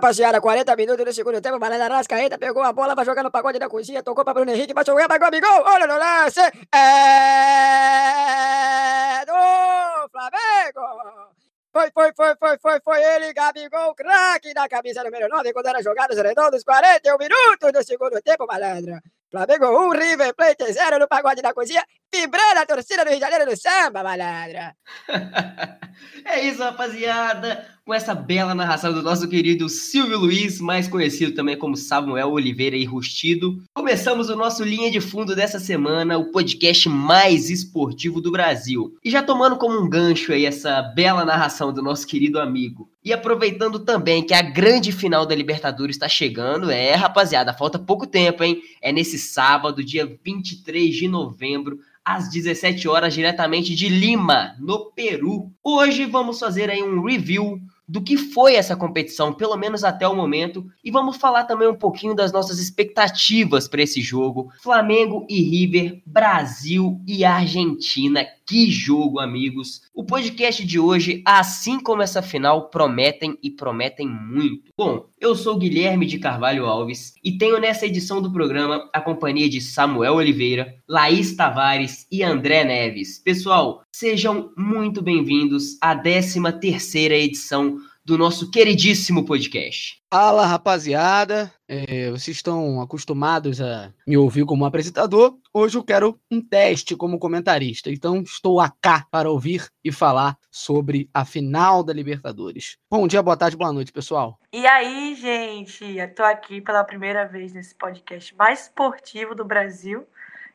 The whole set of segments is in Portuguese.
rapaziada, 40 minutos do segundo tempo, Malandro Arrascaeta pegou a bola, vai jogar no pagode da cozinha, tocou pra Bruno Henrique, vai jogar, vai gol, gol, olha no lance, é do Flamengo! Foi, foi, foi, foi, foi, foi ele, Gabigol, craque da camisa número 9, quando era jogado os redondos, 41 minutos do segundo tempo, malandro. Flamengo 1, River Plate 0 no pagode da cozinha, vibrando a torcida do Rio de Janeiro no samba, malandra. é isso, rapaziada. Com essa bela narração do nosso querido Silvio Luiz, mais conhecido também como Samuel Oliveira e Rustido, começamos o nosso Linha de Fundo dessa semana, o podcast mais esportivo do Brasil. E já tomando como um gancho aí essa bela narração do nosso querido amigo, e aproveitando também que a grande final da Libertadores está chegando, é, rapaziada, falta pouco tempo, hein? É nesse sábado, dia 23 de novembro, às 17 horas, diretamente de Lima, no Peru. Hoje vamos fazer aí um review do que foi essa competição, pelo menos até o momento, e vamos falar também um pouquinho das nossas expectativas para esse jogo. Flamengo e River, Brasil e Argentina. Que jogo, amigos! O podcast de hoje, assim como essa final, prometem e prometem muito. Bom, eu sou Guilherme de Carvalho Alves e tenho nessa edição do programa a companhia de Samuel Oliveira, Laís Tavares e André Neves. Pessoal, sejam muito bem-vindos à 13 terceira edição do nosso queridíssimo podcast. Fala rapaziada, é, vocês estão acostumados a me ouvir como apresentador. Hoje eu quero um teste como comentarista, então estou cá para ouvir e falar sobre a final da Libertadores. Bom dia, boa tarde, boa noite, pessoal. E aí, gente, estou aqui pela primeira vez nesse podcast mais esportivo do Brasil.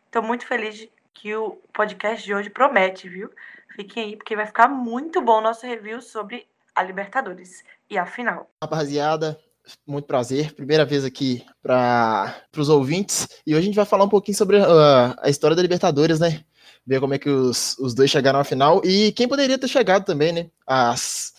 Estou muito feliz que o podcast de hoje promete, viu? Fiquem aí, porque vai ficar muito bom o nosso review sobre a Libertadores e a final. Rapaziada, muito prazer. Primeira vez aqui para os ouvintes. E hoje a gente vai falar um pouquinho sobre uh, a história da Libertadores, né? Ver como é que os, os dois chegaram à final e quem poderia ter chegado também, né? As,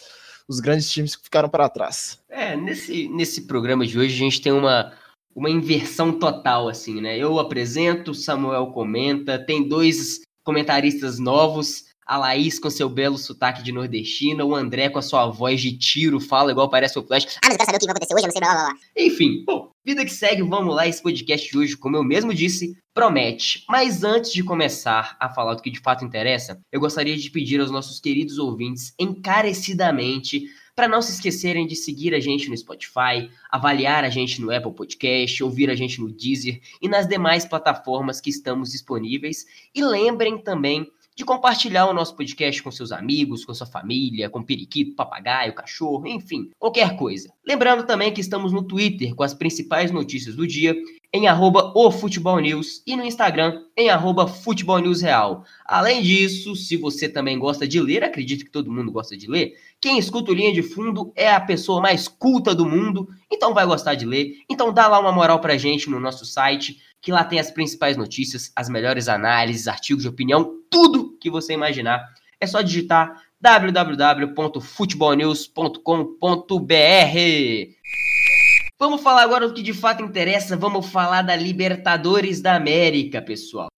os grandes times que ficaram para trás. É, nesse, nesse programa de hoje a gente tem uma, uma inversão total, assim, né? Eu apresento, Samuel comenta, tem dois comentaristas novos a Laís com seu belo sotaque de nordestina, o André com a sua voz de tiro, fala igual parece o Flash. Ah, mas eu quero saber o que vai acontecer hoje, eu não sei blá blá blá. Enfim, bom, vida que segue, vamos lá, esse podcast de hoje, como eu mesmo disse, promete. Mas antes de começar a falar do que de fato interessa, eu gostaria de pedir aos nossos queridos ouvintes encarecidamente para não se esquecerem de seguir a gente no Spotify, avaliar a gente no Apple Podcast, ouvir a gente no Deezer e nas demais plataformas que estamos disponíveis. E lembrem também de compartilhar o nosso podcast com seus amigos, com sua família, com periquito, papagaio, cachorro, enfim, qualquer coisa. Lembrando também que estamos no Twitter com as principais notícias do dia em arroba o Futebol News e no Instagram em arroba Futebol News Real. Além disso, se você também gosta de ler, acredito que todo mundo gosta de ler, quem escuta o Linha de Fundo é a pessoa mais culta do mundo, então vai gostar de ler. Então dá lá uma moral pra gente no nosso site, que lá tem as principais notícias, as melhores análises, artigos de opinião, tudo que você imaginar. É só digitar www.futebolnews.com.br. Vamos falar agora do que de fato interessa, vamos falar da Libertadores da América, pessoal.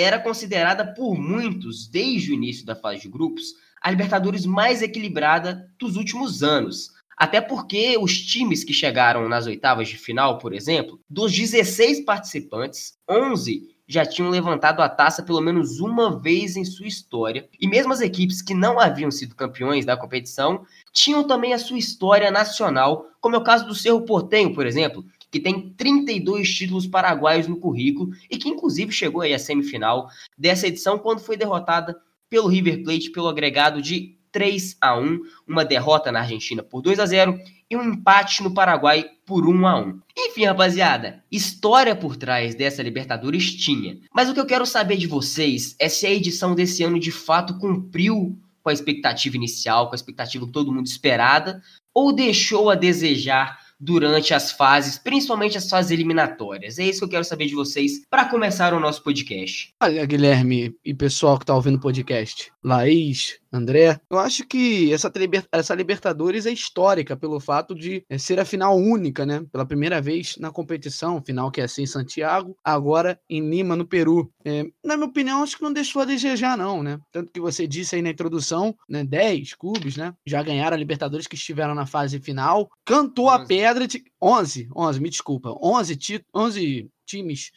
Era considerada por muitos, desde o início da fase de grupos, a Libertadores mais equilibrada dos últimos anos. Até porque os times que chegaram nas oitavas de final, por exemplo, dos 16 participantes, 11 já tinham levantado a taça pelo menos uma vez em sua história. E mesmo as equipes que não haviam sido campeões da competição tinham também a sua história nacional, como é o caso do Cerro Portenho, por exemplo, que tem 32 títulos paraguaios no currículo e que inclusive chegou aí à semifinal dessa edição quando foi derrotada pelo River Plate pelo agregado de 3 a 1, uma derrota na Argentina por 2 a 0 e um empate no Paraguai por 1 a 1. Enfim, rapaziada, história por trás dessa Libertadores tinha. Mas o que eu quero saber de vocês é se a edição desse ano de fato cumpriu com a expectativa inicial, com a expectativa que todo mundo esperada, ou deixou a desejar durante as fases, principalmente as fases eliminatórias. É isso que eu quero saber de vocês para começar o nosso podcast. Olha, Guilherme e pessoal que está ouvindo o podcast, Laís, André, eu acho que essa, essa Libertadores é histórica pelo fato de é, ser a final única, né? Pela primeira vez na competição, final que é assim em Santiago, agora em Lima, no Peru. É, na minha opinião, acho que não deixou a desejar, não, né? Tanto que você disse aí na introdução, né? 10 clubes, né? Já ganharam a Libertadores que estiveram na fase final. Cantou 11. a pedra de. 11, 11, me desculpa. 11, 11 times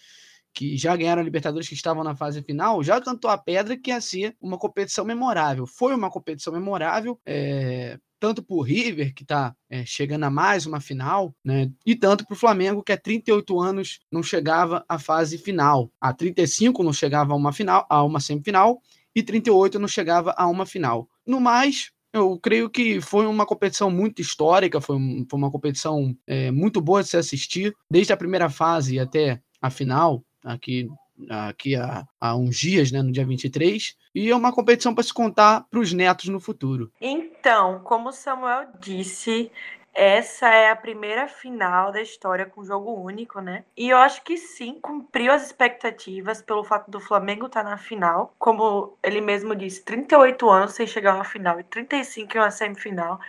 que já ganharam a Libertadores, que estavam na fase final, já cantou a pedra que ia ser uma competição memorável. Foi uma competição memorável, é, tanto para o River, que está é, chegando a mais uma final, né, e tanto para o Flamengo, que há 38 anos não chegava à fase final. Há 35 não chegava a uma final, a uma semifinal, e 38 não chegava a uma final. No mais, eu creio que foi uma competição muito histórica, foi, foi uma competição é, muito boa de se assistir, desde a primeira fase até a final aqui, aqui há, há uns dias, né, no dia 23, e é uma competição para se contar para os netos no futuro. Então, como o Samuel disse, essa é a primeira final da história com jogo único, né? E eu acho que sim, cumpriu as expectativas pelo fato do Flamengo estar tá na final. Como ele mesmo disse, 38 anos sem chegar a uma final e 35 em uma semifinal.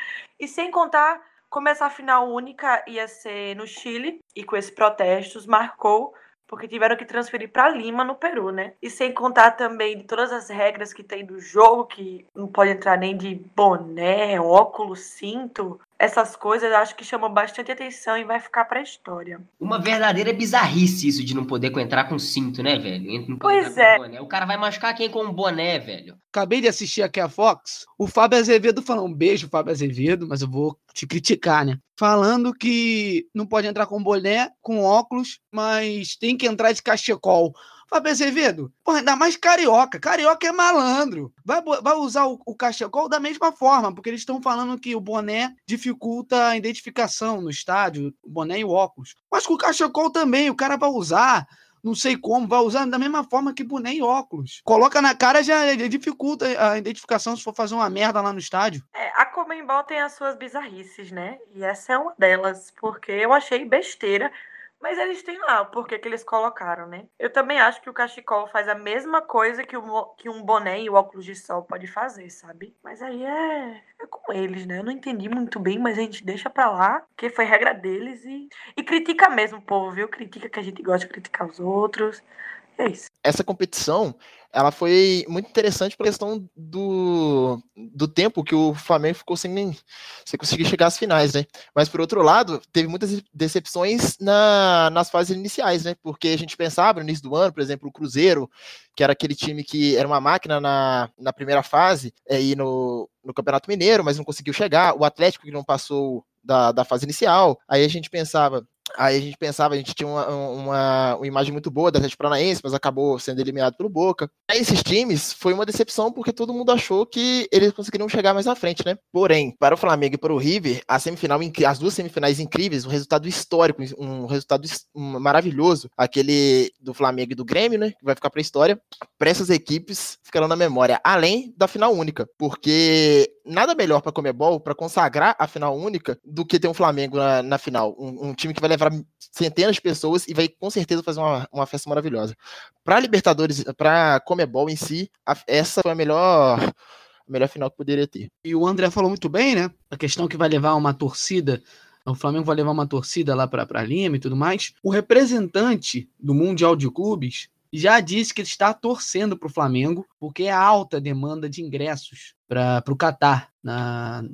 E sem contar como essa final única ia ser no Chile e com esses protestos marcou porque tiveram que transferir para Lima, no Peru, né? E sem contar também de todas as regras que tem do jogo, que não pode entrar nem de boné, óculos, cinto, essas coisas acho que chamam bastante atenção e vai ficar pra história. Uma verdadeira bizarrice isso de não poder entrar com cinto, né, velho? Pois é. O cara vai machucar quem com um boné, velho? Acabei de assistir aqui a Fox, o Fábio Azevedo falou um beijo, Fábio Azevedo, mas eu vou te criticar, né? Falando que não pode entrar com boné, com óculos, mas tem que entrar de cachecol. Fábio Azevedo, porra, ainda mais carioca. Carioca é malandro. Vai, vai usar o, o cachecol da mesma forma, porque eles estão falando que o boné dificulta a identificação no estádio, o boné e o óculos. Mas com o cachecol também, o cara vai usar não sei como, vai usar da mesma forma que boné e óculos. Coloca na cara já dificulta a identificação se for fazer uma merda lá no estádio. É, a Comembol tem as suas bizarrices, né? E essa é uma delas, porque eu achei besteira mas eles têm lá o porquê que eles colocaram, né? Eu também acho que o cachecol faz a mesma coisa que, o, que um boné e o óculos de sol pode fazer, sabe? Mas aí é, é com eles, né? Eu não entendi muito bem, mas a gente deixa pra lá, porque foi regra deles e, e critica mesmo o povo, viu? Critica que a gente gosta de criticar os outros. É isso. Essa competição, ela foi muito interessante pela questão do, do tempo que o Flamengo ficou sem, sem conseguir chegar às finais, né? Mas por outro lado, teve muitas decepções na, nas fases iniciais, né? Porque a gente pensava no início do ano, por exemplo, o Cruzeiro, que era aquele time que era uma máquina na, na primeira fase, é, e no, no Campeonato Mineiro, mas não conseguiu chegar, o Atlético que não passou da, da fase inicial. Aí a gente pensava, Aí a gente pensava, a gente tinha uma, uma, uma imagem muito boa da Atlético Paranaense, mas acabou sendo eliminado pelo Boca. Aí esses times foi uma decepção porque todo mundo achou que eles conseguiriam chegar mais à frente, né? Porém, para o Flamengo e para o River, a semifinal, as duas semifinais incríveis, um resultado histórico, um resultado maravilhoso, aquele do Flamengo e do Grêmio, né? Que vai ficar para a história. Para essas equipes ficarão na memória, além da final única, porque nada melhor para Comebol para consagrar a final única do que ter um Flamengo na, na final, um, um time que vai levar centenas de pessoas e vai com certeza fazer uma, uma festa maravilhosa. Para Libertadores, para Comebol em si, a, essa foi a melhor a melhor final que poderia ter. E o André falou muito bem, né? A questão que vai levar uma torcida o Flamengo vai levar uma torcida lá para Lima e tudo mais. O representante do Mundial de Clubes já disse que está torcendo para o Flamengo, porque é alta demanda de ingressos para o Catar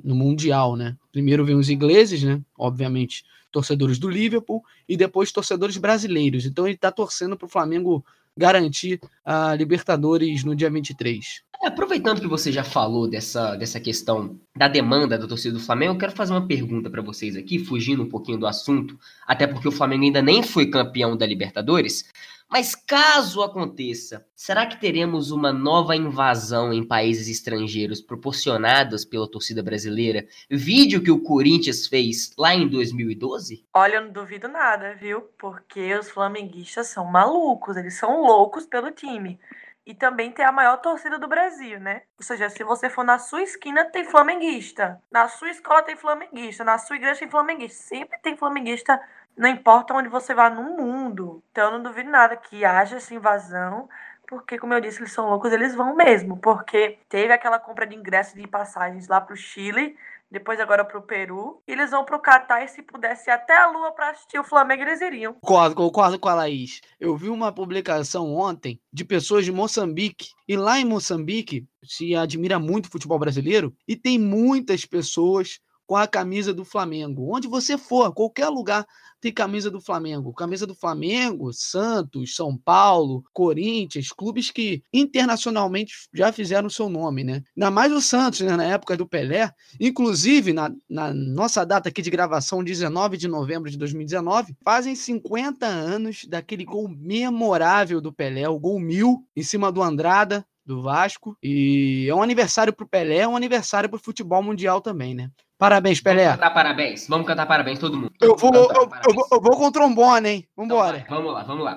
no Mundial, né? Primeiro vem os ingleses, né? Obviamente, torcedores do Liverpool e depois torcedores brasileiros. Então ele está torcendo para o Flamengo garantir a Libertadores no dia 23. É, aproveitando que você já falou dessa, dessa questão da demanda da torcida do Flamengo, eu quero fazer uma pergunta para vocês aqui, fugindo um pouquinho do assunto, até porque o Flamengo ainda nem foi campeão da Libertadores. Mas caso aconteça, será que teremos uma nova invasão em países estrangeiros proporcionadas pela torcida brasileira? Vídeo que o Corinthians fez lá em 2012? Olha, eu não duvido nada, viu? Porque os flamenguistas são malucos, eles são loucos pelo time. E também ter a maior torcida do Brasil, né? Ou seja, se você for na sua esquina, tem flamenguista. Na sua escola tem flamenguista. Na sua igreja tem flamenguista. Sempre tem flamenguista, não importa onde você vá no mundo. Então eu não duvido nada que haja essa invasão. Porque, como eu disse, eles são loucos, eles vão mesmo. Porque teve aquela compra de ingressos de passagens lá pro Chile depois agora pro Peru. E eles vão pro Catar e se pudesse ir até a Lua para assistir o Flamengo, eles iriam. Concordo, concordo com a Laís. Eu vi uma publicação ontem de pessoas de Moçambique. E lá em Moçambique se admira muito o futebol brasileiro e tem muitas pessoas com a camisa do Flamengo. Onde você for, qualquer lugar, tem camisa do Flamengo. Camisa do Flamengo, Santos, São Paulo, Corinthians, clubes que internacionalmente já fizeram seu nome, né? Ainda mais o Santos, né? na época do Pelé. Inclusive, na, na nossa data aqui de gravação, 19 de novembro de 2019, fazem 50 anos daquele gol memorável do Pelé, o gol mil, em cima do Andrada, do Vasco. E é um aniversário para o Pelé, é um aniversário para o futebol mundial também, né? Parabéns, Pelé. Vamos cantar parabéns. Vamos cantar parabéns, todo mundo. Eu vou, Cantar eu, eu vou, eu vou com o trombone, hein? Então Vambora. vai, vamos lá, vamos lá.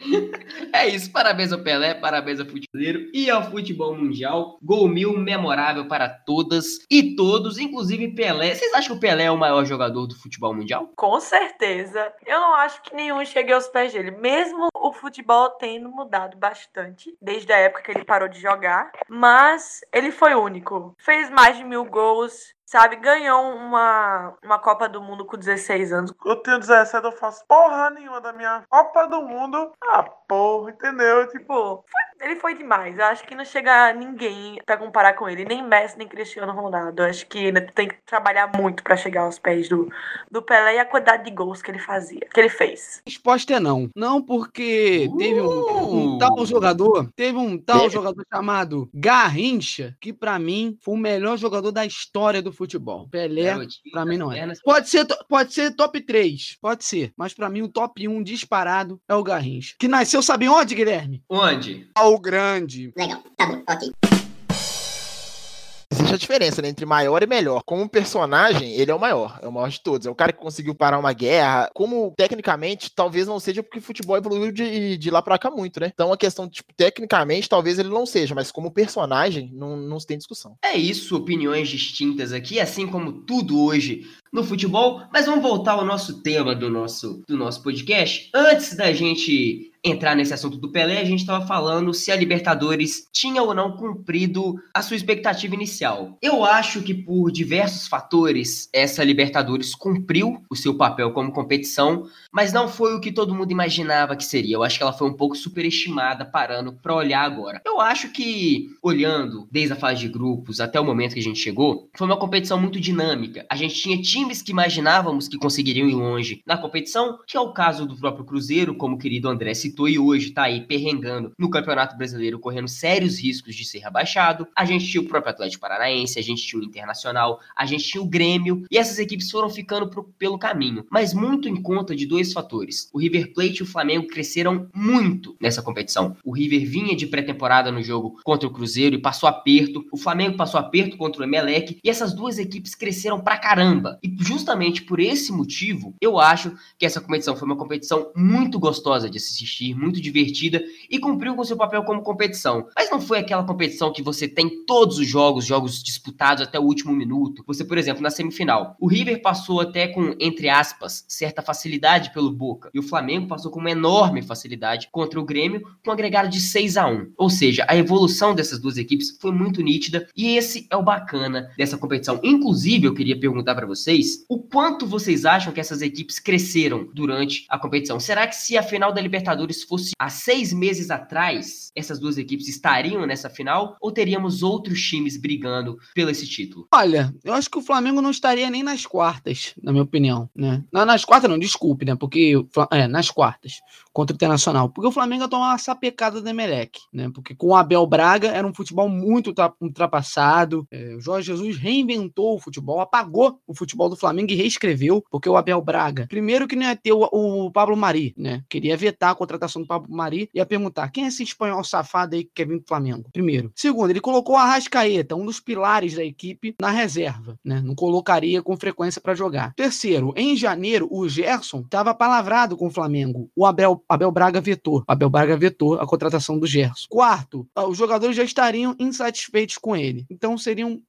É isso, parabéns ao Pelé, parabéns ao futeboleiro e ao futebol mundial. Gol mil memorável para todas e todos, inclusive Pelé. Vocês acham que o Pelé é o maior jogador do futebol mundial? Com certeza. Eu não acho que nenhum chegue aos pés dele. Mesmo o futebol tendo mudado bastante desde a época que ele parou de jogar. Mas ele foi único. Fez mais de mil gols. Sabe, ganhou uma, uma Copa do Mundo com 16 anos. Eu tenho 17, eu faço porra nenhuma da minha Copa do Mundo. Ah, porra, entendeu? Tipo, Tipo, foi- ele foi demais. Eu acho que não chega ninguém pra comparar com ele. Nem Messi, nem Cristiano Ronaldo. Eu acho que ainda tem que trabalhar muito pra chegar aos pés do, do Pelé e a quantidade de gols que ele fazia, que ele fez. Resposta é não. Não porque teve um, um Uh! tal jogador, teve um tal Teve. jogador chamado Garrincha, que pra mim foi o melhor jogador da história do futebol. Pelé, Garotinho pra mim não é. Pode ser, pode ser top 3, pode ser. Mas pra mim o top 1 disparado é o Garrincha. Que nasceu, sabe onde, Guilherme? Onde? Ao Grande. Legal, tá bom, ok. Existe a diferença né, entre maior e melhor. Como personagem, ele é o maior. É o maior de todos. É o cara que conseguiu parar uma guerra. Como, tecnicamente, talvez não seja porque o futebol evoluiu de, de lá pra cá muito, né? Então, a questão, tipo, tecnicamente, talvez ele não seja. Mas como personagem, não, não se tem discussão. É isso, opiniões distintas aqui, assim como tudo hoje no futebol. Mas vamos voltar ao nosso tema do nosso, do nosso podcast. Antes da gente entrar nesse assunto do Pelé, a gente estava falando se a Libertadores tinha ou não cumprido a sua expectativa inicial. Eu acho que por diversos fatores essa Libertadores cumpriu o seu papel como competição, mas não foi o que todo mundo imaginava que seria. Eu acho que ela foi um pouco superestimada parando para olhar agora. Eu acho que olhando desde a fase de grupos até o momento que a gente chegou, foi uma competição muito dinâmica. A gente tinha times que imaginávamos que conseguiriam ir longe na competição, que é o caso do próprio Cruzeiro, como o querido André citou e hoje tá aí perrengando no Campeonato Brasileiro, correndo sérios riscos de ser rebaixado. A gente tinha o próprio Atlético Paranaense, a gente tinha o Internacional, a gente tinha o Grêmio, e essas equipes foram ficando pro- pelo caminho, mas muito em conta de dois fatores. O River Plate e o Flamengo cresceram muito nessa competição. O River vinha de pré-temporada no jogo contra o Cruzeiro e passou aperto. O Flamengo passou aperto contra o Emelec. E essas duas equipes cresceram pra caramba. E justamente por esse motivo, eu acho que essa competição foi uma competição muito gostosa de se assistir, muito divertida e cumpriu com seu papel como competição. Mas não foi aquela competição que você tem todos os jogos, jogos disputados até o último minuto. Você, por exemplo, na semifinal, o River passou até com, entre aspas, certa facilidade pelo Boca. E o Flamengo passou com uma enorme facilidade contra o Grêmio, com um agregado de 6 a 1 Ou seja, a evolução dessas duas equipes foi muito nítida e esse é o bacana dessa competição. Inclusive, eu queria perguntar para vocês o quanto vocês acham que essas equipes cresceram durante a competição. Será que se a final da Libertadores fosse há seis meses atrás, essas duas equipes estariam nessa final ou teríamos outros times brigando pelo esse título? Olha, eu acho que o Flamengo não estaria nem nas quartas, na minha opinião, né? Não, nas quartas não, desculpe, né? Porque, é, nas quartas, contra o Internacional. Porque o Flamengo ia tomar uma sapecada do Emelec, né? Porque com o Abel Braga era um futebol muito ultra- ultrapassado. É, o Jorge Jesus reinventou o futebol, apagou o futebol do Flamengo e reescreveu, porque o Abel Braga, primeiro que não ia ter o, o Pablo Mari, né? Queria vetar a contratação contratação do Pablo Mari, ia perguntar: quem é esse espanhol safado aí que quer vir pro Flamengo? Primeiro. Segundo, ele colocou o Arrascaeta, um dos pilares da equipe, na reserva, né? Não colocaria com frequência para jogar. Terceiro, em janeiro, o Gerson estava palavrado com o Flamengo. O Abel, Abel Braga vetou. Abel Braga vetou a contratação do Gerson. Quarto, os jogadores já estariam insatisfeitos com ele. Então seriam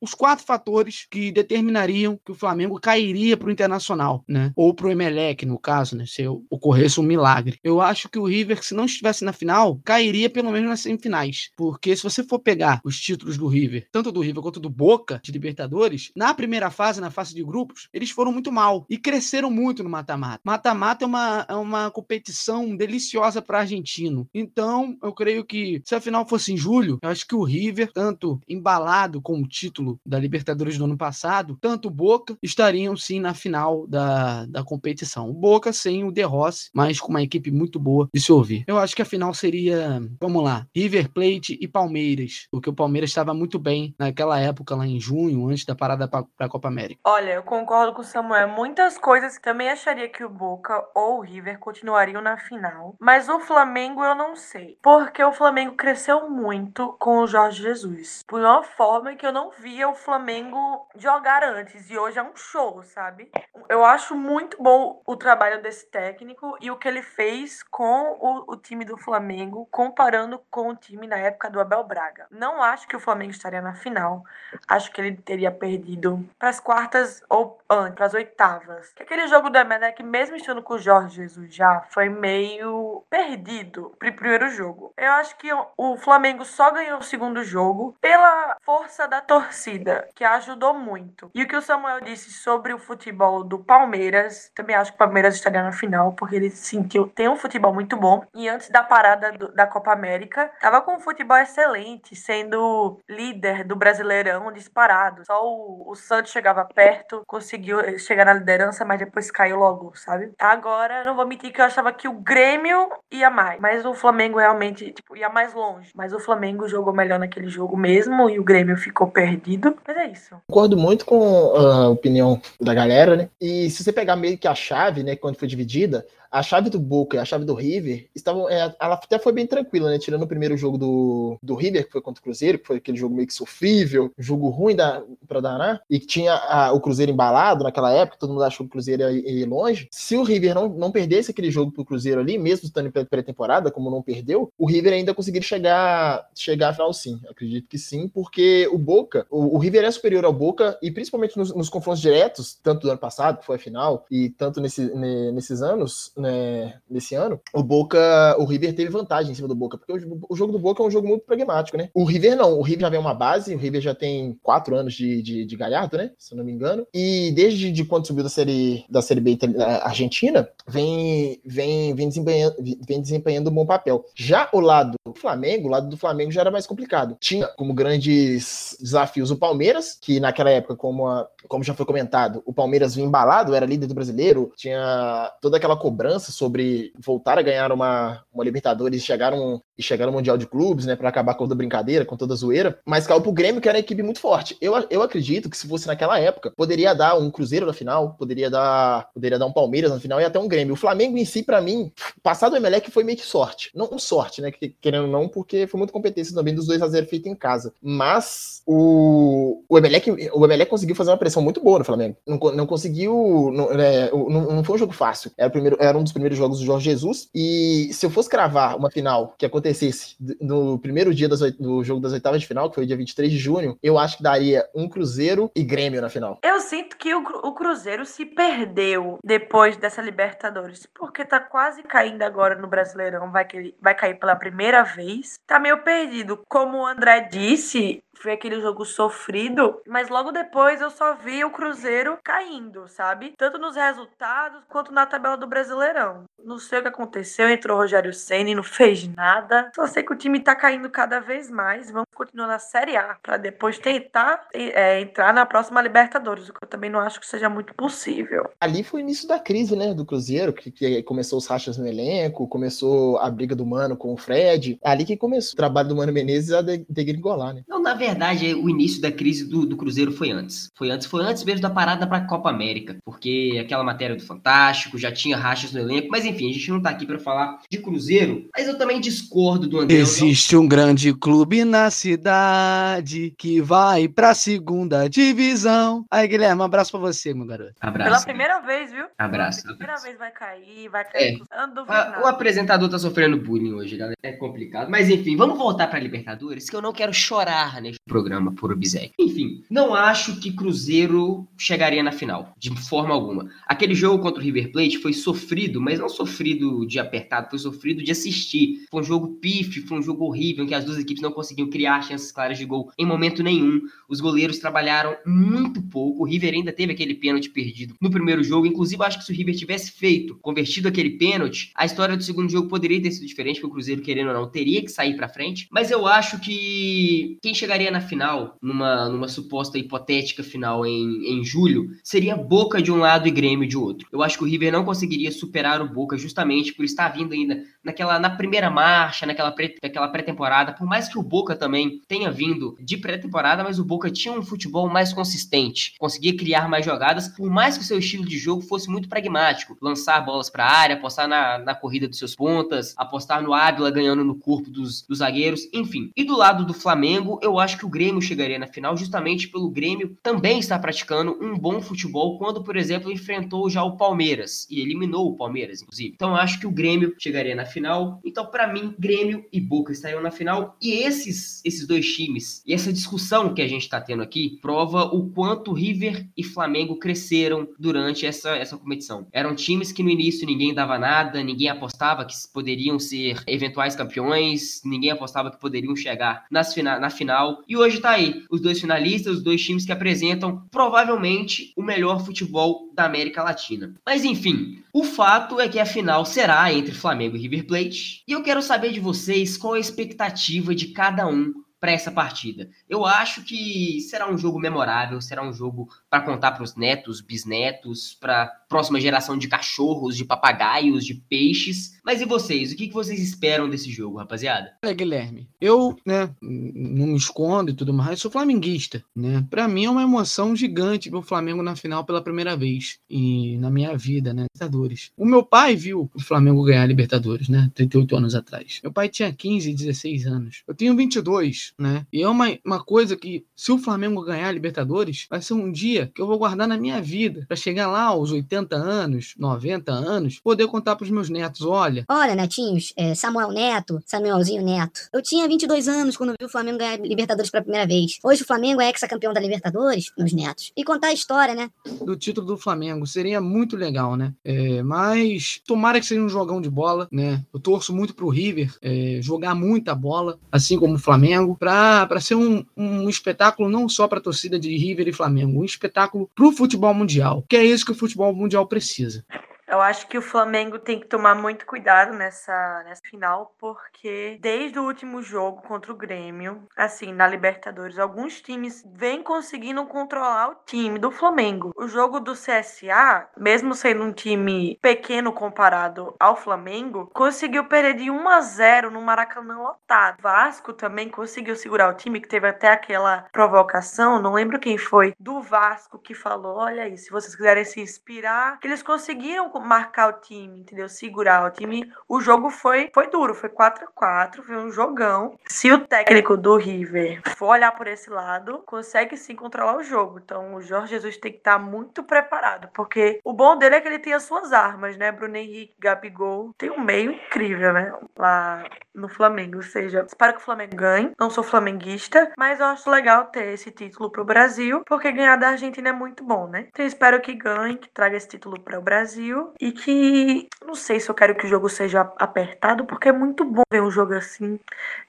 os quatro fatores que determinariam que o Flamengo cairia para o Internacional, né? Ou para o Emelec, no caso, né? Se ocorresse um milagre. Eu acho que o River, se não estivesse na final, cairia pelo menos nas semifinais. Porque se você for pegar os títulos do River, tanto do River quanto do Boca, de Libertadores, na primeira fase, na fase de grupos, eles foram muito mal e cresceram muito no mata-mata. Mata-mata é uma, é uma competição deliciosa para argentino. Então, eu creio que se a final fosse em julho, eu acho que o River, tanto embalado com o título da Libertadores do ano passado, tanto o Boca estariam sim na final da, da competição. O Boca sem o De Rossi, mas com uma equipe muito boa de se ouvir. Eu acho que a final seria, vamos lá, River Plate e Palmeiras, porque o Palmeiras estava muito bem naquela época lá em junho, antes da parada para a Copa América. Olha, eu concordo com o Samuel. Muitas coisas também acharia que o Boca ou o River continuariam na final, mas o Flamengo eu não sei, porque o Flamengo cresceu muito com o Jorge Jesus, por uma forma que eu não via o Flamengo jogar antes e hoje é um show, sabe? Eu acho muito bom o trabalho desse técnico e o que ele fez com o, o time do Flamengo comparando com o time na época do Abel Braga. Não acho que o Flamengo estaria na final, acho que ele teria perdido para as quartas ou antes, para as oitavas. Que aquele jogo do Emelec, mesmo estando com o Jorge Jesus já, foi meio perdido pro primeiro jogo. Eu acho que o Flamengo só ganhou o segundo jogo pela força da torcida, que ajudou muito. E o que o Samuel disse sobre o futebol do Palmeiras, também acho que o Palmeiras estaria na final, porque ele sentiu, tem um futebol muito bom. E antes da parada do, da Copa América, tava com um futebol excelente, sendo líder do Brasileirão disparado. Só o, o Santos chegava perto, conseguiu chegar na liderança, mas depois caiu logo, sabe? Agora, não vou mentir que eu achava que o Grêmio ia mais, mas o Flamengo realmente tipo, ia mais longe. Mas o Flamengo jogou melhor naquele jogo mesmo e o Grêmio ficou perdido. Mas é isso. Concordo muito com a opinião da galera, né? E se você pegar meio que a chave, né, quando foi dividida, a chave do Boca e a chave do River estavam. É, ela até foi bem tranquila, né? Tirando o primeiro jogo do, do River, que foi contra o Cruzeiro, que foi aquele jogo meio que sofrível, jogo ruim da, pra danar, e que tinha a, o Cruzeiro embalado naquela época, todo mundo achou que o Cruzeiro ia ir longe. Se o River não, não perdesse aquele jogo pro Cruzeiro ali, mesmo estando em pré-temporada, como não perdeu, o River ainda conseguiria chegar, chegar à final sim. Acredito que sim, porque o Boca, o, o River é superior ao Boca, e principalmente nos, nos confrontos diretos, tanto do ano passado, que foi a final, e tanto nesse, nesses anos, né, nesse ano, o Boca, o River teve vantagem em cima do Boca, porque o, o, jogo do Boca é um jogo muito pragmático, né? O River não, o River já vem uma base, o River já tem quatro anos de, de, de Galhardo, né? Se eu não me engano. E desde de quando subiu da série, da série B Argentina, vem, vem, vem, desempenhando, vem desempenhando um bom papel. Já o lado do Flamengo, o lado do Flamengo já era mais complicado. Tinha como grandes desafios o Palmeiras, que naquela época, como, a, como já foi comentado, o Palmeiras vinha embalado, era líder do brasileiro, tinha toda aquela cobrança sobre voltar a ganhar uma, uma Libertadores e chegar, um, e chegar no Mundial de Clubes, né, para acabar com toda brincadeira, com toda zoeira, mas caiu pro Grêmio, que era uma equipe muito forte. Eu, eu acredito que se fosse naquela época, poderia dar um Cruzeiro na final, poderia dar, poderia dar um Palmeiras na final e até um Grêmio. O Flamengo em si, para mim, passado o Emelec foi meio que sorte. Não sorte, né, querendo ou não, porque foi muita competência também dos 2 a 0 feito em casa. Mas o, o, Emelec, o Emelec conseguiu fazer uma pressão muito boa no Flamengo. Não, não conseguiu, não, é, não, não foi um jogo fácil. Era, primeiro, era um dos primeiros jogos do Jorge Jesus. E se eu fosse cravar uma final que acontecesse no primeiro dia das, do jogo das oitavas de final, que foi o dia 23 de junho, eu acho que daria um Cruzeiro e Grêmio na final. Eu sinto que o, o Cruzeiro se perdeu depois dessa Libertadores, porque tá quase caindo agora no Brasileirão, vai, que, vai cair pela primeira vez. Tá meio perdido. Como o André disse, foi aquele jogo sofrido, mas logo depois eu só vi o Cruzeiro caindo, sabe? Tanto nos resultados quanto na tabela do Brasileirão. Não sei o que aconteceu, entrou o Rogério Senna e não fez nada. Só sei que o time tá caindo cada vez mais. Vamos continuar na Série A para depois tentar é, entrar na próxima Libertadores, o que eu também não acho que seja muito possível. Ali foi o início da crise, né, do Cruzeiro, que, que começou os rachas no elenco, começou a briga do Mano com o Fred. Ali que começou o trabalho do Mano Menezes a degringolar, né? Não, na verdade verdade, o início da crise do, do Cruzeiro foi antes. Foi antes, foi antes mesmo da parada para a Copa América, porque aquela matéria do Fantástico já tinha rachas no elenco, mas enfim, a gente não tá aqui para falar de Cruzeiro, mas eu também discordo do André. Existe um grande clube na cidade que vai pra segunda divisão. Aí, Guilherme, um abraço pra você, meu garoto. Abraço. Pela primeira vez, viu? Abraço, Pela primeira abraço. vez vai cair, vai cair. É. O apresentador tá sofrendo bullying hoje, galera. É complicado. Mas enfim, vamos voltar pra Libertadores, que eu não quero chorar neste programa por obséquio. Enfim, não acho que Cruzeiro chegaria na final, de forma alguma. Aquele jogo contra o River Plate foi sofrido, mas não sofrido de apertado, foi sofrido de assistir. Foi um jogo pife, foi um jogo horrível, em que as duas equipes não conseguiam criar chances claras de gol em momento nenhum. Os goleiros trabalharam muito pouco. O River ainda teve aquele pênalti perdido no primeiro jogo. Inclusive, acho que se o River tivesse feito, convertido aquele pênalti, a história do segundo jogo poderia ter sido diferente, porque o Cruzeiro, querendo ou não, teria que sair pra frente. Mas eu acho que quem chegaria na final, numa, numa suposta hipotética final em, em julho, seria Boca de um lado e Grêmio de outro. Eu acho que o River não conseguiria superar o Boca justamente por estar vindo ainda naquela na primeira marcha, naquela pré- naquela pré-temporada, por mais que o Boca também tenha vindo de pré-temporada, mas o Boca tinha um futebol mais consistente, conseguia criar mais jogadas, por mais que o seu estilo de jogo fosse muito pragmático, lançar bolas para a área, apostar na, na corrida dos seus pontas, apostar no Ábila ganhando no corpo dos, dos zagueiros, enfim. E do lado do Flamengo, eu acho que o Grêmio chegaria na final justamente pelo Grêmio também estar praticando um bom futebol quando, por exemplo, enfrentou já o Palmeiras e eliminou o Palmeiras, inclusive. Então acho que o Grêmio chegaria na final. Então, para mim, Grêmio e Boca estariam na final. E esses, esses dois times, e essa discussão que a gente está tendo aqui, prova o quanto River e Flamengo cresceram durante essa, essa competição. Eram times que no início ninguém dava nada, ninguém apostava que poderiam ser eventuais campeões, ninguém apostava que poderiam chegar nas fina na final. E hoje tá aí, os dois finalistas, os dois times que apresentam provavelmente o melhor futebol da América Latina. Mas enfim, o fato é que a final será entre Flamengo e River Plate. E eu quero saber de vocês qual a expectativa de cada um para essa partida. Eu acho que será um jogo memorável, será um jogo para contar para os netos, bisnetos, para próxima geração de cachorros, de papagaios, de peixes. Mas e vocês? O que vocês esperam desse jogo, rapaziada? Olha, Guilherme, eu, né, não me escondo e tudo mais, sou flamenguista, né? Pra mim é uma emoção gigante ver o Flamengo na final pela primeira vez e na minha vida, né, Libertadores. O meu pai viu o Flamengo ganhar a Libertadores, né, 38 anos atrás. Meu pai tinha 15, 16 anos. Eu tenho 22, né? E é uma, uma coisa que se o Flamengo ganhar a Libertadores, vai ser um dia que eu vou guardar na minha vida Pra chegar lá aos 80 anos, 90 anos, poder contar pros meus netos, olha, Olha, netinhos, é, Samuel Neto, Samuelzinho Neto. Eu tinha 22 anos quando vi o Flamengo ganhar a Libertadores pela primeira vez. Hoje o Flamengo é ex-campeão da Libertadores, meus netos. E contar a história, né? do título do Flamengo. Seria muito legal, né? É, mas tomara que seja um jogão de bola, né? Eu torço muito pro River é, jogar muita bola, assim como o Flamengo, pra ser um, um espetáculo não só pra torcida de River e Flamengo, um espetáculo pro futebol mundial, que é isso que o futebol mundial precisa. Eu acho que o Flamengo tem que tomar muito cuidado nessa, nessa final, porque desde o último jogo contra o Grêmio, assim, na Libertadores, alguns times vêm conseguindo controlar o time do Flamengo. O jogo do CSA, mesmo sendo um time pequeno comparado ao Flamengo, conseguiu perder de 1 a 0 no Maracanã lotado. Vasco também conseguiu segurar o time, que teve até aquela provocação, não lembro quem foi, do Vasco que falou: olha aí, se vocês quiserem se inspirar, que eles conseguiram marcar o time, entendeu? Segurar o time. O jogo foi, foi duro, foi 4 a 4 foi um jogão. Se o técnico do River for olhar por esse lado, consegue sim controlar o jogo. Então o Jorge Jesus tem que estar muito preparado, porque o bom dele é que ele tem as suas armas, né? Bruno Henrique, Gabigol, tem um meio incrível, né? Lá no Flamengo, ou seja, espero que o Flamengo ganhe. Não sou flamenguista, mas eu acho legal ter esse título pro Brasil, porque ganhar da Argentina é muito bom, né? Então espero que ganhe, que traga esse título para o Brasil e que não sei se eu quero que o jogo seja apertado, porque é muito bom ver um jogo assim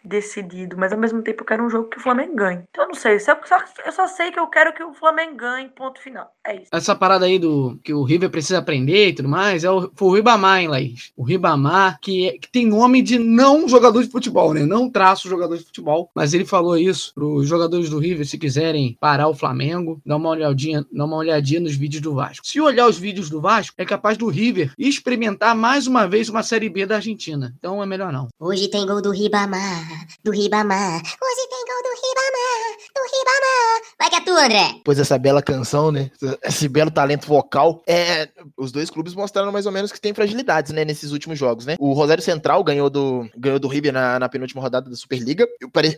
decidido, mas ao mesmo tempo eu quero um jogo que o Flamengo ganhe. Então eu não sei, só, eu só sei que eu quero que o Flamengo ganhe, ponto final. É isso. Essa parada aí do que o River precisa aprender e tudo mais, é o, foi o Ribamar, hein, Laís? O Ribamar, que, é- que tem nome de não jogador de futebol, né? Não traço jogador de futebol, mas ele falou isso pros jogadores do River, se quiserem parar o Flamengo, dar uma olhadinha, dar uma olhadinha nos vídeos do Vasco. Se olhar os vídeos do Vasco, é capaz do River experimentar mais uma vez uma Série B da Argentina. Então é melhor não. Hoje tem gol do Ribamar, do Ribamar. Hoje tem gol do Ribamar, do tu, André? Pois essa bela canção, né? Esse belo talento vocal. É, os dois clubes mostraram mais ou menos que tem fragilidades, né, nesses últimos jogos, né? O Rosário Central ganhou do, ganhou do River na, na penúltima rodada da Superliga.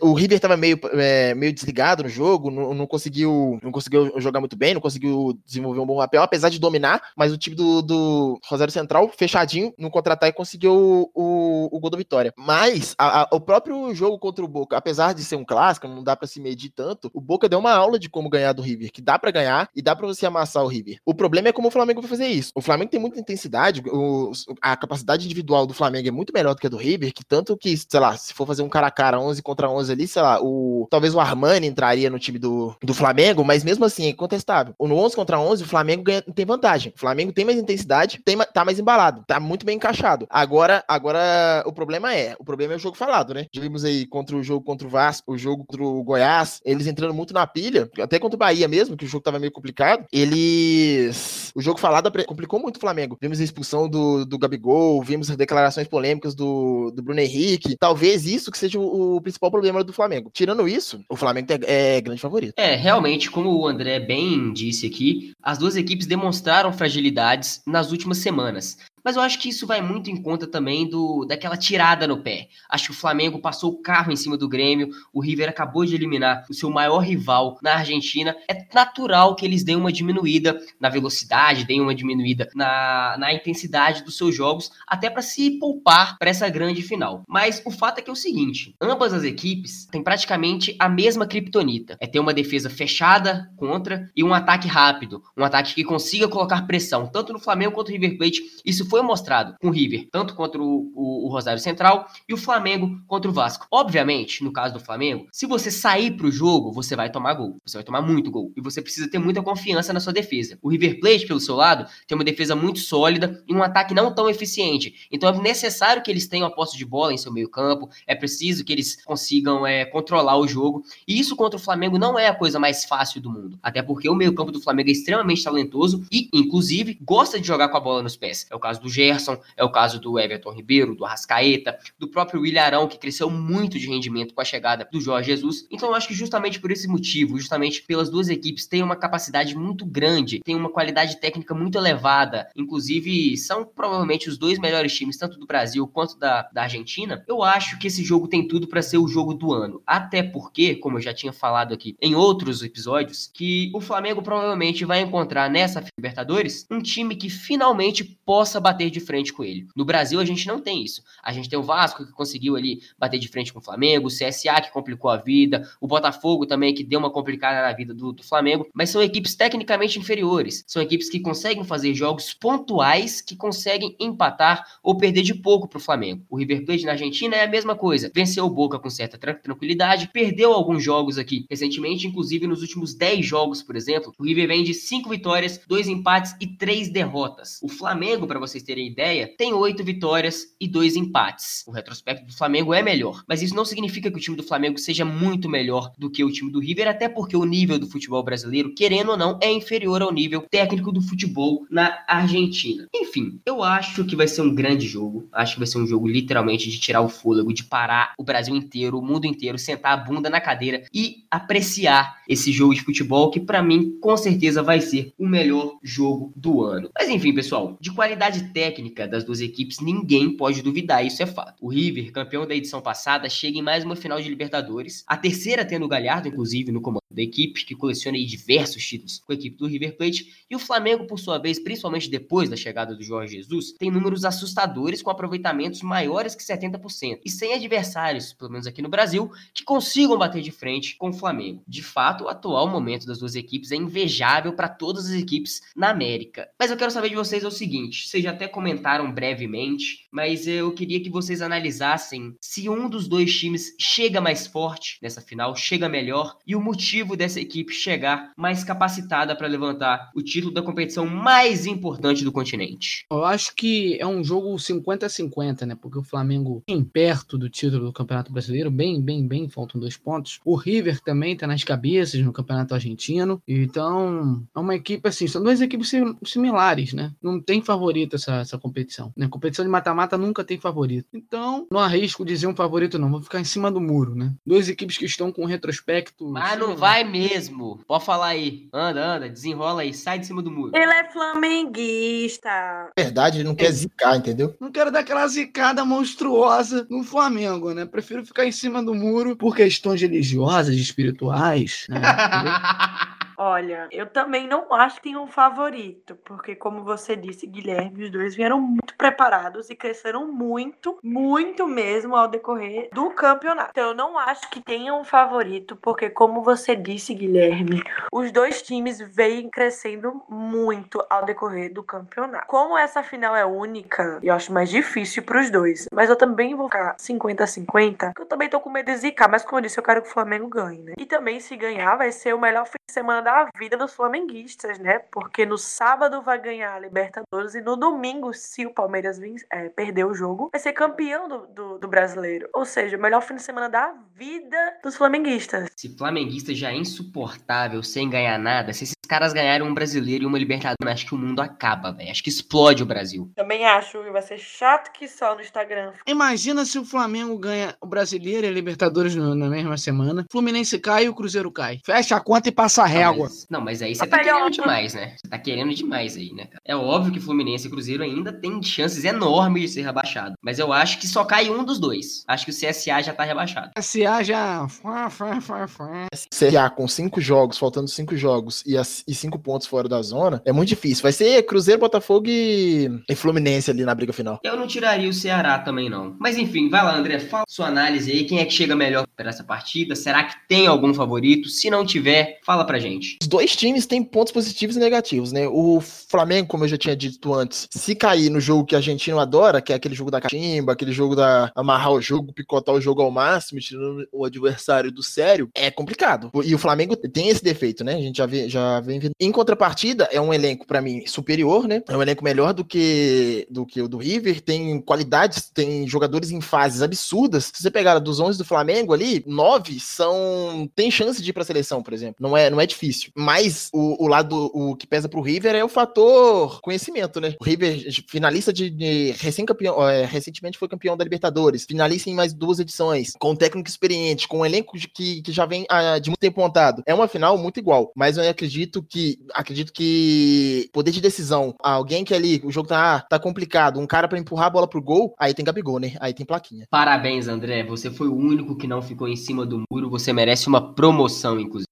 O River tava meio, é, meio desligado no jogo, não, não, conseguiu não conseguiu jogar muito bem, não conseguiu desenvolver um bom papel, apesar de dominar, mas o time do, do Rosário Central, fechadinho, no contra-ataque, conseguiu o, o, o, gol da vitória. Mas a, a, o próprio jogo contra o Boca, apesar de ser um clássico, não dá para se medir tanto, o Boca deu uma aula de como ganhar do River, que dá para ganhar e dá para você amassar o River. O problema é como o Flamengo vai fazer isso. O Flamengo tem muita intensidade, o, a capacidade individual do Flamengo é muito melhor do que a do River, que tanto que, sei lá, se for fazer um cara a cara 11 contra 11 ali, sei lá, o talvez o Armani entraria no time do, do Flamengo, mas mesmo assim é incontestável. No 11 contra 11, o Flamengo ganha, tem vantagem. O Flamengo tem mais intensidade, tem, tá mais embalado, tá muito bem encaixado. Agora, agora o problema é, o problema é o jogo falado, né? Vimos aí contra o jogo contra o Vasco, o jogo contra o Goiás, eles entrando muito na pilha, até contra o Bahia mesmo, que o jogo tava meio complicado. Eles o jogo falado complicou muito o Flamengo. Vimos a expulsão do, do Gabigol, vimos declarações polêmicas do, do Bruno Henrique. Talvez isso que seja o, o principal problema do Flamengo. Tirando isso, o Flamengo é, é grande favorito. É, realmente, como o André bem disse aqui, as duas equipes demonstraram fragilidades nas últimas semanas. Mas eu acho que isso vai muito em conta também do daquela tirada no pé. Acho que o Flamengo passou o carro em cima do Grêmio, o River acabou de eliminar o seu maior rival na Argentina. É natural que eles deem uma diminuída na velocidade, deem uma diminuída na, na intensidade dos seus jogos, até para se poupar para essa grande final. Mas o fato é que é o seguinte: ambas as equipes têm praticamente a mesma criptonita. É ter uma defesa fechada contra e um ataque rápido, um ataque que consiga colocar pressão, tanto no Flamengo quanto no River Plate. Isso foi mostrado com o River, tanto contra o, o, o, Rosário Central e o Flamengo contra o Vasco. Obviamente, no caso do Flamengo, se você sair pro jogo, você vai tomar gol. Você vai tomar muito gol. E você precisa ter muita confiança na sua defesa. O River Plate, pelo seu lado, tem uma defesa muito sólida e um ataque não tão eficiente. Então é necessário que eles tenham a posse de bola em seu meio campo. É preciso que eles consigam é, controlar o jogo. E isso contra o Flamengo não é a coisa mais fácil do mundo. Até porque o meio campo do Flamengo é extremamente talentoso e, inclusive, gosta de jogar com a bola nos pés. É o caso do Gerson, é o caso do Everton Ribeiro, do Arrascaeta, do próprio William Arão, que cresceu muito de rendimento com a chegada do Jorge Jesus. Então eu acho que justamente por esse motivo, justamente pelas duas equipes têm uma capacidade muito grande, têm uma qualidade técnica muito elevada, inclusive são provavelmente os dois melhores times, tanto do Brasil quanto da, da Argentina, eu acho que esse jogo tem tudo para ser o jogo do ano. Até porque, como eu já tinha falado aqui em outros episódios, que o Flamengo provavelmente vai encontrar nessa Libertadores um time que finalmente possa bater bater de frente com ele. No Brasil, a gente não tem isso. A gente tem o Vasco, que conseguiu ali bater de frente com o Flamengo, o CSA, que complicou a vida, o Botafogo também, que deu uma complicada na vida do, do Flamengo, mas são equipes tecnicamente inferiores. São equipes que conseguem fazer jogos pontuais, que conseguem empatar ou perder de pouco para o Flamengo. O River Plate na Argentina é a mesma coisa. Venceu o Boca com certa tranquilidade, perdeu alguns jogos aqui recentemente, inclusive nos últimos 10 jogos, por exemplo, o River vem de 5 vitórias, 2 empates e 3 derrotas. O Flamengo, para vocês terem ideia, tem oito vitórias e dois empates. O retrospecto do Flamengo é melhor, mas isso não significa que o time do Flamengo seja muito melhor do que o time do River, até porque o nível do futebol brasileiro, querendo ou não, é inferior ao nível técnico do futebol na Argentina. Enfim, eu acho que vai ser um grande jogo. Acho que vai ser um jogo literalmente de tirar o fôlego, de parar o Brasil inteiro, o mundo inteiro, sentar a bunda na cadeira e apreciar esse jogo de futebol que para mim com certeza vai ser o melhor jogo do ano. Mas enfim, pessoal, de qualidade técnica das duas equipes, ninguém pode duvidar, isso é fato. O River, campeão da edição passada, chega em mais uma final de Libertadores, a terceira tendo o Galhardo, inclusive, no comando da equipe, que coleciona diversos títulos com a equipe do River Plate, e o Flamengo, por sua vez, principalmente depois da chegada do Jorge Jesus, tem números assustadores com aproveitamentos maiores que 70%, e sem adversários, pelo menos aqui no Brasil, que consigam bater de frente com o Flamengo. De fato, o atual momento das duas equipes é invejável para todas as equipes na América. Mas eu quero saber de vocês é o seguinte, vocês já até comentaram brevemente, mas eu queria que vocês analisassem se um dos dois times chega mais forte nessa final, chega melhor, e o motivo dessa equipe chegar mais capacitada para levantar o título da competição mais importante do continente. Eu acho que é um jogo 50-50, né? Porque o Flamengo bem perto do título do Campeonato Brasileiro, bem, bem, bem, faltam dois pontos. O River também tá nas cabeças no Campeonato Argentino. Então, é uma equipe assim, são duas equipes similares, né? Não tem favorito essa, essa competição. Né? Competição de mata-mata nunca tem favorito. Então, não arrisco dizer um favorito, não. Vou ficar em cima do muro, né? Duas equipes que estão com retrospecto. Mas não vai Vai mesmo. Pode falar aí. Anda, anda, desenrola aí, sai de cima do muro. Ele é flamenguista. Verdade, ele não quer zicar, entendeu? Não quero dar aquela zicada monstruosa no Flamengo, né? Prefiro ficar em cima do muro por questões religiosas, espirituais. Né? Olha, eu também não acho que tem um favorito, porque como você disse, Guilherme, os dois vieram muito preparados e cresceram muito, muito mesmo ao decorrer do campeonato. Então eu não acho que tenha um favorito, porque como você disse, Guilherme, os dois times vêm crescendo muito ao decorrer do campeonato. Como essa final é única, eu acho mais difícil para os dois, mas eu também vou ficar 50 a 50, porque eu também tô com medo de zicar, mas como eu disse, eu quero que o Flamengo ganhe, né? E também se ganhar vai ser o melhor fim de semana da vida dos flamenguistas, né? Porque no sábado vai ganhar a Libertadores e no domingo, se o Palmeiras é, perder o jogo, vai ser campeão do, do, do brasileiro. Ou seja, o melhor fim de semana da vida dos flamenguistas. Se flamenguista já é insuportável sem ganhar nada, se esses caras ganharem um brasileiro e uma Libertadores, acho que o mundo acaba, velho. Acho que explode o Brasil. Também acho que vai ser chato que só no Instagram. Imagina se o Flamengo ganha o Brasileiro e a Libertadores no- na mesma semana. Fluminense cai e o Cruzeiro cai. Fecha a conta e passa a Não, régua. mas, não, mas aí você Tá querendo demais, né? Você tá querendo demais aí, né? cara? É óbvio que Fluminense e Cruzeiro ainda tem chances enormes de ser rebaixado. Mas eu acho que só cai um dos dois. Acho que o CSA já tá rebaixado. SA já. CSA com cinco jogos, faltando cinco jogos e, as- e cinco pontos fora da zona, é muito difícil. Vai ser Cruzeiro, Botafogo e, e Fluminense ali na briga final. Eu não tiraria o Ceará também, não. Mas enfim, vai lá, André. Fala sua análise aí. Quem é que chega melhor para essa partida? Será que tem algum favorito? Se não tiver, fala pra gente. Os dois times têm pontos positivos e negativos, né? O Flamengo, como eu já tinha dito antes, se cair no jogo que a argentino adora, que é aquele jogo da catimba, aquele jogo da amarrar o jogo, picotar o jogo ao máximo, tirando o adversário do sério, é complicado. E o Flamengo tem esse defeito, né? A gente já, vê, já Em contrapartida, é um elenco, pra mim, superior, né? É um elenco melhor do que, do que o do River, tem qualidades, tem jogadores em fases absurdas. Se você pegar dos 11 do Flamengo ali, nove são. tem chance de ir pra seleção, por exemplo. Não é, não é difícil. Mas o, o lado o que pesa pro River é o fator conhecimento, né? O River, finalista de, de recém-campeão, é, recentemente foi campeão da Libertadores, finalista em mais duas edições, com um técnico experiente, com um elenco de, que, que já vem ah, de muito tempo montado. É uma final muito igual, mas eu acredito que acredito que poder de decisão, alguém que ali, o jogo tá, tá complicado, um cara pra empurrar a bola pro gol, aí tem Gabigol, né? Aí tem plaquinha. Parabéns, André. Você foi o único que não ficou em cima do muro. Você merece uma promoção, inclusive.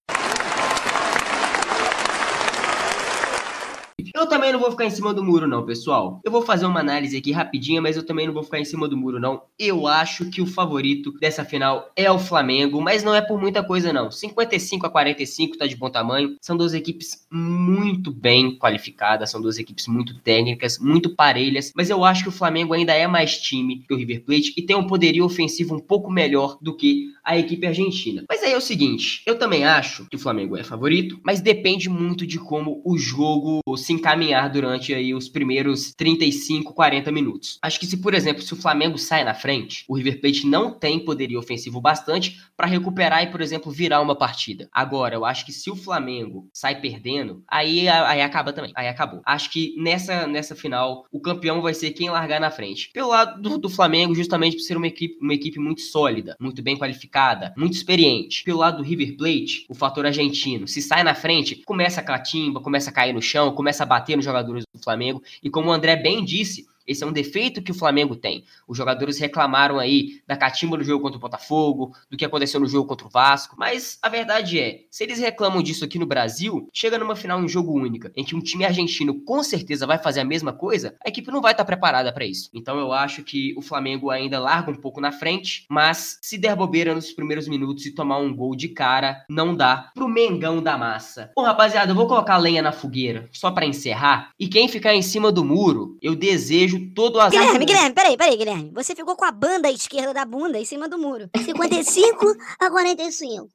Eu também não vou ficar em cima do muro, não, pessoal. Eu vou fazer uma análise aqui rapidinha, mas eu também não vou ficar em cima do muro, não. Eu acho que o favorito dessa final é o Flamengo, mas não é por muita coisa, não. 55 a 45 tá de bom tamanho. São duas equipes muito bem qualificadas, são duas equipes muito técnicas, muito parelhas, mas eu acho que o Flamengo ainda é mais time que o River Plate e tem um poderio ofensivo um pouco melhor do que a equipe argentina. Mas aí é o seguinte, eu também acho que o Flamengo é favorito, mas depende muito de como o jogo se encaminhar durante aí os primeiros 35, 40 minutos. Acho que se, por exemplo, se o Flamengo sai na frente, o River Plate não tem poderio ofensivo bastante para recuperar e, por exemplo, virar uma partida. Agora, eu acho que se o Flamengo sai perdendo, aí, aí acaba também. Aí acabou. Acho que nessa, nessa final, o campeão vai ser quem largar na frente. Pelo lado do, do Flamengo, justamente por ser uma equipe, uma equipe muito sólida, muito bem qualificada, muito experiente. Pelo lado do River Plate, o fator argentino. Se sai na frente, começa a catimba, começa a cair no chão, começa a bater nos jogadores do Flamengo. E como o André bem disse, esse é um defeito que o Flamengo tem. Os jogadores reclamaram aí da catimba no jogo contra o Botafogo, do que aconteceu no jogo contra o Vasco. Mas a verdade é, se eles reclamam disso aqui no Brasil, chega numa final em jogo única, em que um time argentino com certeza vai fazer a mesma coisa, a equipe não vai estar preparada para isso. Então eu acho que o Flamengo ainda larga um pouco na frente, mas se der bobeira nos primeiros minutos e tomar um gol de cara, não dá pro Mengão da massa. Bom, rapaziada, eu vou colocar lenha na fogueira, só para encerrar. E quem ficar em cima do muro, eu desejo todo o azar. Guilherme, Guilherme, peraí, peraí, Guilherme. Você ficou com a banda esquerda da bunda em cima do muro. 55 a 45.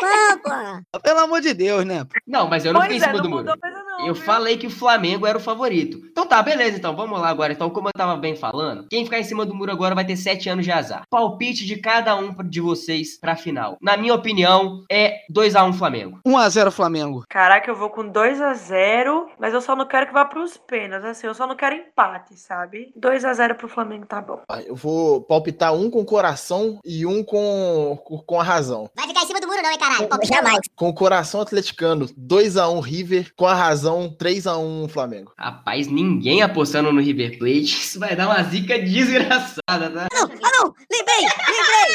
Papa. Pelo amor de Deus, né? Não, mas eu não fiquei em Pois é, cima não do muro. Eu falei que o Flamengo era o favorito. Então tá, beleza, então vamos lá agora. Então, como eu tava bem falando, quem ficar em cima do muro agora vai ter sete anos de azar. Palpite de cada um de vocês pra final. Na minha opinião, é 2x1 Flamengo. 1x0 Flamengo. Caraca, eu vou com 2 a 0 mas eu só não quero que vá pros pênaltis, assim, eu só não quero empate, sabe? 2 a 0 pro Flamengo tá bom. Ah, Eu vou palpitar um com o coração e um com, com a razão. Vai ficar em cima do muro, não, hein, caralho? Jamais. Com o coração atleticano, 2x1 River. Com a razão, 3x1 Flamengo. Rapaz, ninguém apostando no River Plate. Isso vai dar uma zica desgraçada, tá? Não, ah, não! Lembrei! Lembrei!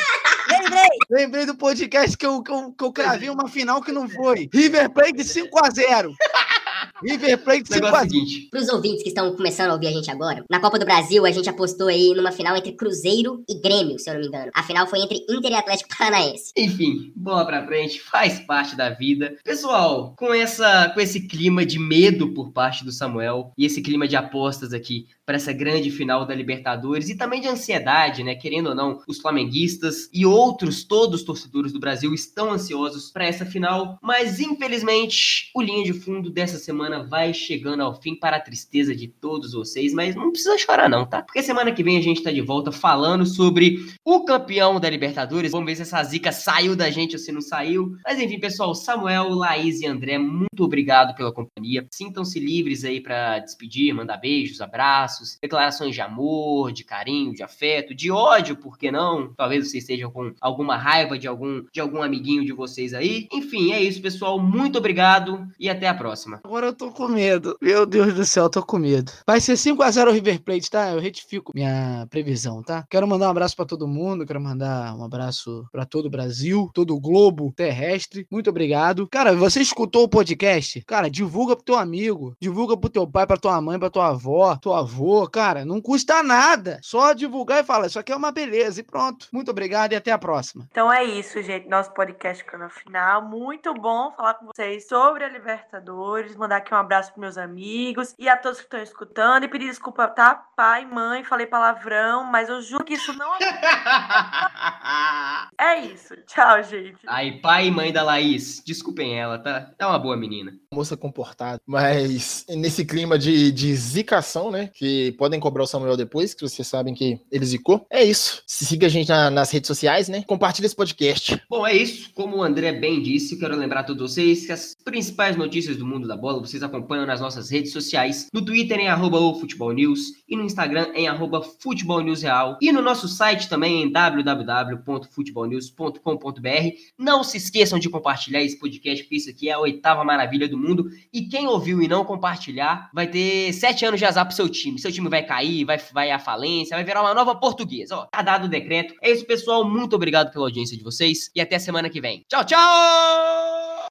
Lembrei! Lembrei do podcast que eu, que eu, que eu cravei uma final que não foi. River Plate 5x0. River Plate 5x0. seguinte. Para os ouvintes que estão começando a ouvir a gente agora, na Copa do Brasil a gente apostou aí numa final entre Cruzeiro e Grêmio, se eu não me engano. A final foi entre Inter e Atlético Paranaense. Enfim, bola pra frente, faz parte da vida. Pessoal, com essa com esse clima de medo por parte do Samuel e esse clima de apostas aqui para essa grande final da Libertadores e também de ansiedade, né, querendo ou não, os flamenguistas e outros todos os torcedores do Brasil estão ansiosos para essa final, mas infelizmente o linha de fundo dessa semana vai chegando ao fim para a tristeza de todos vocês, mas não precisa chorar não, tá? Porque semana que vem a gente tá de volta falando sobre o campeão da Libertadores. Vamos ver se essa zica saiu da gente ou se não saiu. Mas enfim, pessoal, Samuel, Laís e André, muito obrigado pela companhia. Sintam-se livres aí para despedir, mandar beijos, abraços, declarações de amor, de carinho, de afeto, de ódio, por que não? Talvez vocês estejam com alguma raiva de algum de algum amiguinho de vocês aí. Enfim, é isso, pessoal. Muito obrigado e até a próxima. Agora eu tô com medo. Meu Deus do céu, eu tô com medo. Vai ser 5x0 o River Plate, tá? Eu retifico minha previsão, tá? Quero mandar um abraço pra todo mundo, quero mandar um abraço pra todo o Brasil, todo o globo terrestre. Muito obrigado. Cara, você escutou o podcast? Cara, divulga pro teu amigo, divulga pro teu pai, pra tua mãe, pra tua avó, teu avô, cara, não custa nada. Só divulgar e falar, isso aqui é uma beleza e pronto. Muito obrigado e até a próxima. Então é isso, gente. Nosso podcast ficando final. Muito bom falar com vocês sobre a Libertadores. Mandar aqui um abraço pros meus amigos e a todos que estão escutando. E pedir desculpa, tá? Pai, mãe, falei palavrão, mas eu juro que isso não é isso. Tchau, gente. Aí, pai e mãe da Laís, desculpem ela, tá? É uma boa menina. Moça comportada. Mas nesse clima de, de zicação, né? Que podem cobrar o Samuel depois, que vocês sabem que ele zicou. É isso. Siga a gente na- nas redes sociais, né? Compartilha esse podcast. Bom, é isso. Como o André bem disse, quero lembrar a todos vocês que as principais notícias do mundo da bola vocês acompanham nas nossas redes sociais. No Twitter em arroba o Futebol News e no Instagram em arroba Futebol News Real. E no nosso site também em www.futebolnews.com.br. Não se esqueçam de compartilhar esse podcast, porque isso aqui é a oitava maravilha do mundo. E quem ouviu e não compartilhar vai ter sete anos de azar pro seu time. Seu time vai cair, vai, vai à falência, vai virar uma nova portuguesa. Ó, tá dado o decreto. É isso, pessoal. Muito obrigado pela audiência de vocês e até semana que vem. Tchau, tchau!